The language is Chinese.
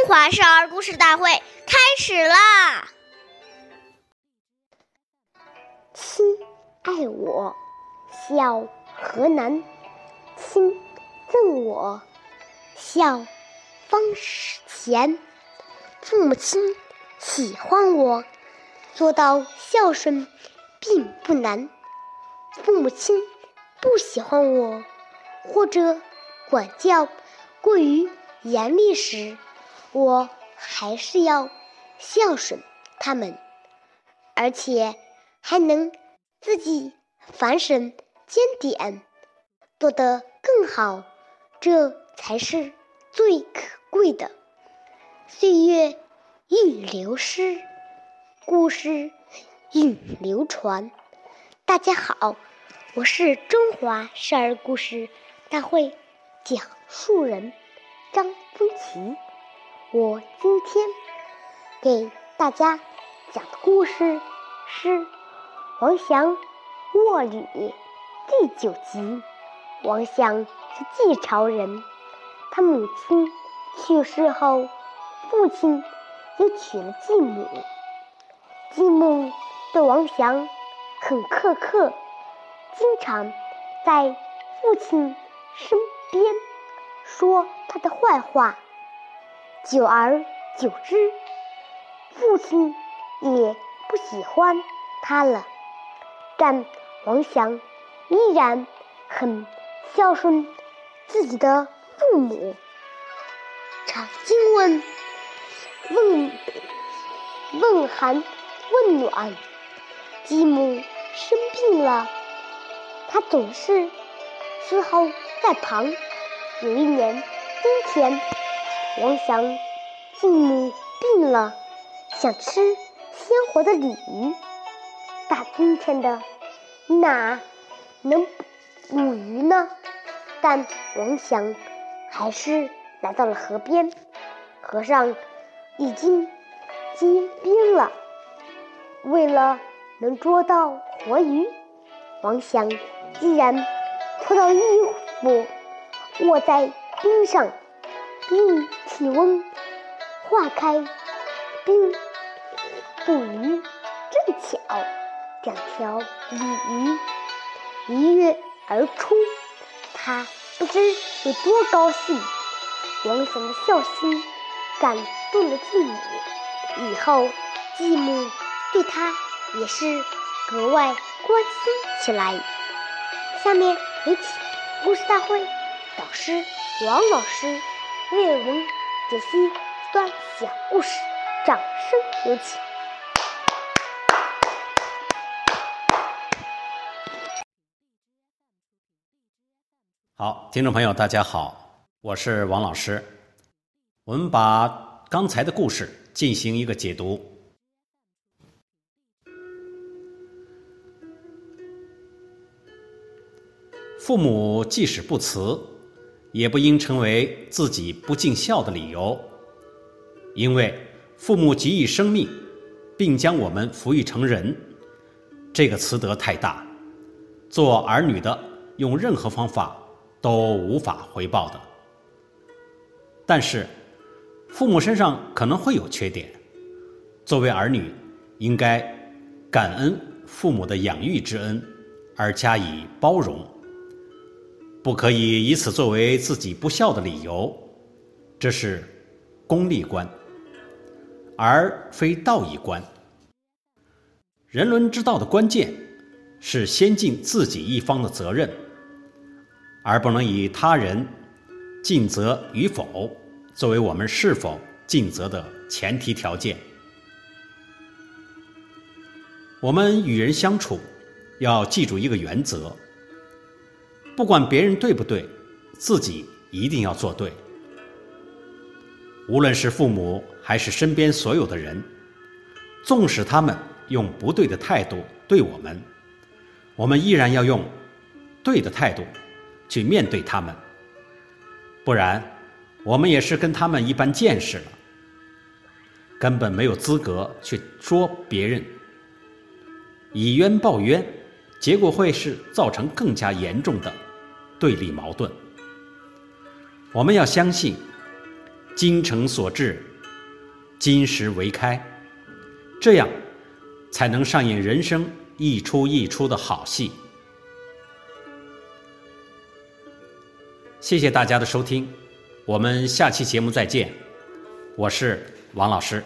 中华少儿故事大会开始啦！亲爱我，孝何难？亲赠我，孝方始前。父母亲喜欢我，做到孝顺并不难。父母亲不喜欢我，或者管教过于严厉时，我还是要孝顺他们，而且还能自己反省检点，做得更好，这才是最可贵的。岁月易流失，故事永流传。大家好，我是中华少儿故事大会讲述人张风奇。我今天给大家讲的故事是《王祥卧里》第九集。王祥是晋朝人，他母亲去世后，父亲也娶了继母。继母对王祥很苛刻，经常在父亲身边说他的坏话。久而久之，父亲也不喜欢他了。但王祥依然很孝顺自己的父母，常经问问问寒问暖。继母生病了，他总是伺候在旁。有一年冬天。王祥继母病了，想吃鲜活的鲤鱼。大冬天的，哪能捕鱼呢？但王祥还是来到了河边，河上已经结冰了。为了能捉到活鱼，王祥竟然脱掉衣服卧在冰上。令体温化开冰，捕鱼正巧，两条鲤鱼一跃而出，他不知有多高兴。王祥的孝心感动了继母，以后继母对他也是格外关心起来。下面有请故事大会导师王老师。为我们解析一段小故事，掌声有请。好，听众朋友，大家好，我是王老师。我们把刚才的故事进行一个解读。父母即使不辞。也不应成为自己不尽孝的理由，因为父母给予生命，并将我们抚育成人，这个慈德太大，做儿女的用任何方法都无法回报的。但是，父母身上可能会有缺点，作为儿女，应该感恩父母的养育之恩，而加以包容。不可以以此作为自己不孝的理由，这是功利观，而非道义观。人伦之道的关键是先尽自己一方的责任，而不能以他人尽责与否作为我们是否尽责的前提条件。我们与人相处，要记住一个原则。不管别人对不对，自己一定要做对。无论是父母还是身边所有的人，纵使他们用不对的态度对我们，我们依然要用对的态度去面对他们。不然，我们也是跟他们一般见识了，根本没有资格去说别人。以冤报冤，结果会是造成更加严重的。对立矛盾，我们要相信“精诚所至，金石为开，这样才能上演人生一出一出的好戏。谢谢大家的收听，我们下期节目再见。我是王老师。